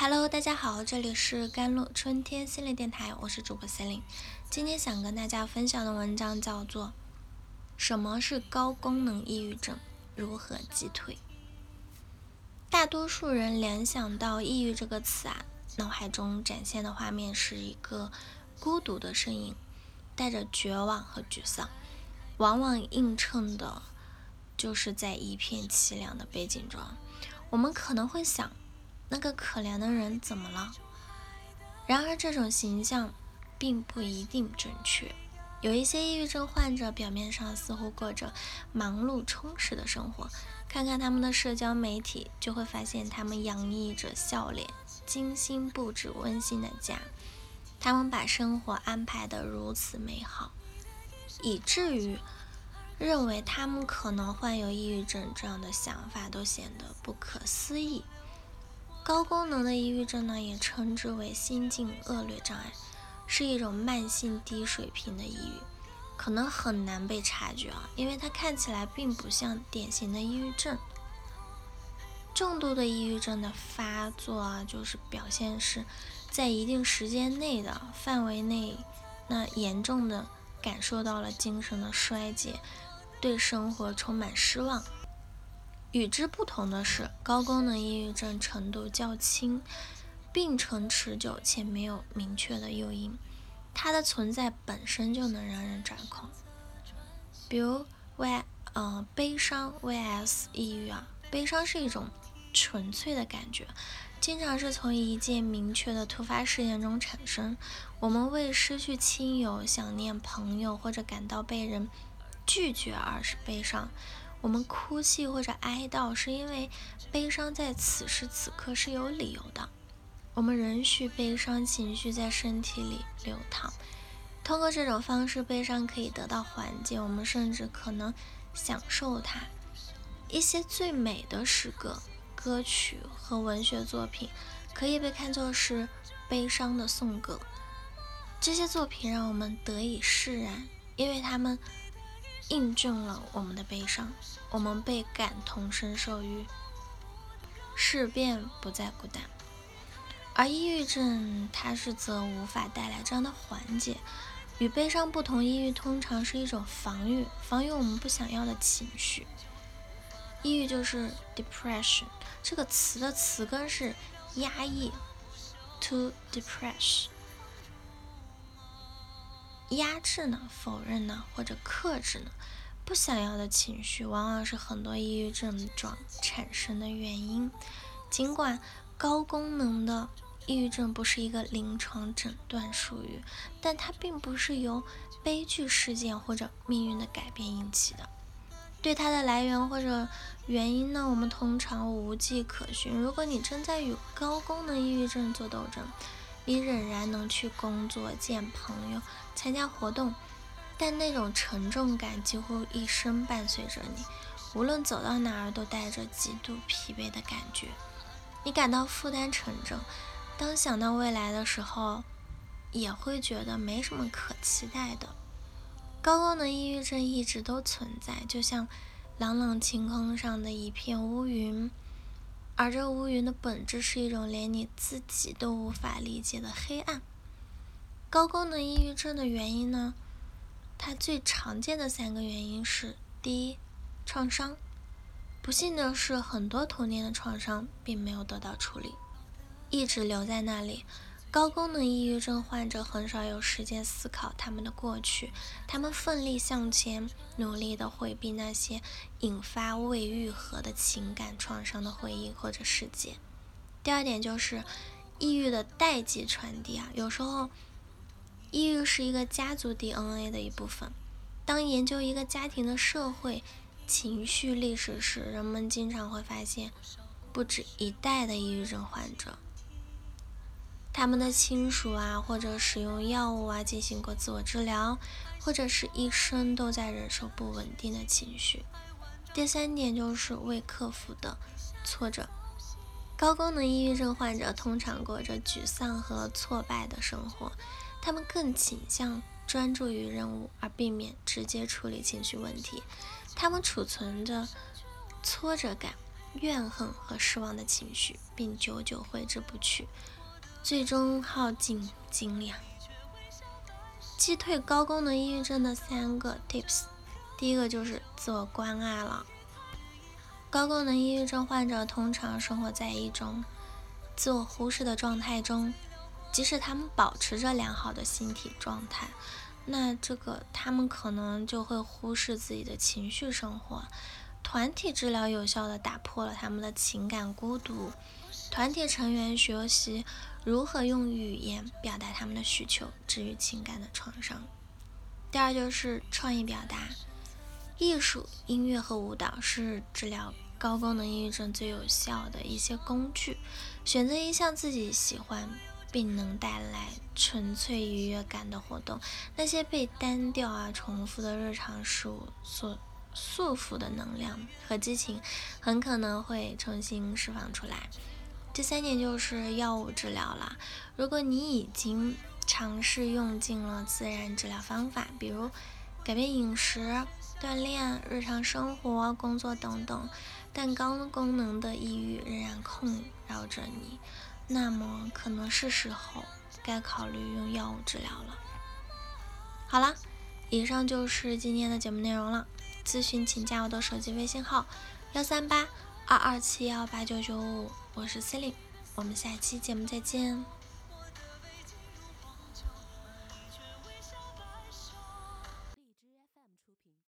Hello，大家好，这里是甘露春天心理电台，我是主播 c e l i n 今天想跟大家分享的文章叫做《什么是高功能抑郁症？如何击退》。大多数人联想到抑郁这个词啊，脑海中展现的画面是一个孤独的身影，带着绝望和沮丧，往往映衬的就是在一片凄凉的背景中，我们可能会想。那个可怜的人怎么了？然而，这种形象并不一定准确。有一些抑郁症患者表面上似乎过着忙碌充实的生活，看看他们的社交媒体，就会发现他们洋溢着笑脸，精心布置温馨的家。他们把生活安排得如此美好，以至于认为他们可能患有抑郁症这样的想法都显得不可思议。高功能的抑郁症呢，也称之为心境恶劣障碍，是一种慢性低水平的抑郁，可能很难被察觉啊，因为它看起来并不像典型的抑郁症。重度的抑郁症的发作啊，就是表现是在一定时间内的范围内，那严重的感受到了精神的衰竭，对生活充满失望。与之不同的是，高功能抑郁症程度较轻，病程持久且没有明确的诱因，它的存在本身就能让人掌控。比如 V，嗯，悲伤 vs 抑郁啊，悲伤是一种纯粹的感觉，经常是从一件明确的突发事件中产生。我们为失去亲友、想念朋友或者感到被人拒绝而是悲伤。我们哭泣或者哀悼，是因为悲伤在此时此刻是有理由的。我们允许悲伤情绪在身体里流淌，通过这种方式，悲伤可以得到缓解。我们甚至可能享受它。一些最美的诗歌、歌曲和文学作品，可以被看作是悲伤的颂歌。这些作品让我们得以释然，因为他们。印证了我们的悲伤，我们被感同身受于事变，不再孤单。而抑郁症，它是则无法带来这样的缓解。与悲伤不同，抑郁通常是一种防御，防御我们不想要的情绪。抑郁就是 depression 这个词的词根是压抑，to depress。压制呢，否认呢，或者克制呢，不想要的情绪，往往是很多抑郁症状产生的原因。尽管高功能的抑郁症不是一个临床诊断术语，但它并不是由悲剧事件或者命运的改变引起的。对它的来源或者原因呢，我们通常无迹可寻。如果你正在与高功能抑郁症做斗争，你仍然能去工作、见朋友、参加活动，但那种沉重感几乎一生伴随着你，无论走到哪儿都带着极度疲惫的感觉。你感到负担沉重，当想到未来的时候，也会觉得没什么可期待的。高功能抑郁症一直都存在，就像朗朗晴空上的一片乌云。而这乌云的本质是一种连你自己都无法理解的黑暗。高功能抑郁症的原因呢？它最常见的三个原因是：第一，创伤。不幸的是，很多童年的创伤并没有得到处理，一直留在那里。高功能抑郁症患者很少有时间思考他们的过去，他们奋力向前，努力的回避那些引发未愈合的情感创伤的回忆或者事件。第二点就是抑郁的代际传递啊，有时候抑郁是一个家族 DNA 的一部分。当研究一个家庭的社会情绪历史时，人们经常会发现不止一代的抑郁症患者。他们的亲属啊，或者使用药物啊，进行过自我治疗，或者是一生都在忍受不稳定的情绪。第三点就是未克服的挫折。高功能抑郁症患者通常过着沮丧和挫败的生活，他们更倾向专注于任务，而避免直接处理情绪问题。他们储存着挫折感，怨恨和失望的情绪，并久久挥之不去，最终耗尽精力。击退高功能抑郁症的三个 tips，第一个就是自我关爱了。高功能抑郁症患者通常生活在一种自我忽视的状态中，即使他们保持着良好的心体状态，那这个他们可能就会忽视自己的情绪生活。团体治疗有效的打破了他们的情感孤独，团体成员学习如何用语言表达他们的需求，治愈情感的创伤。第二就是创意表达。艺术、音乐和舞蹈是治疗高功能抑郁症最有效的一些工具。选择一项自己喜欢并能带来纯粹愉悦感的活动，那些被单调啊、重复的日常事物所束缚的能量和激情，很可能会重新释放出来。第三点就是药物治疗了。如果你已经尝试用尽了自然治疗方法，比如改变饮食。锻炼、日常生活、工作等等，但高功能的抑郁仍然困扰着你，那么可能是时候该考虑用药物治疗了。好了，以上就是今天的节目内容了。咨询请加我的手机微信号：幺三八二二七幺八九九五，我是 c e l i n e 我们下期节目再见。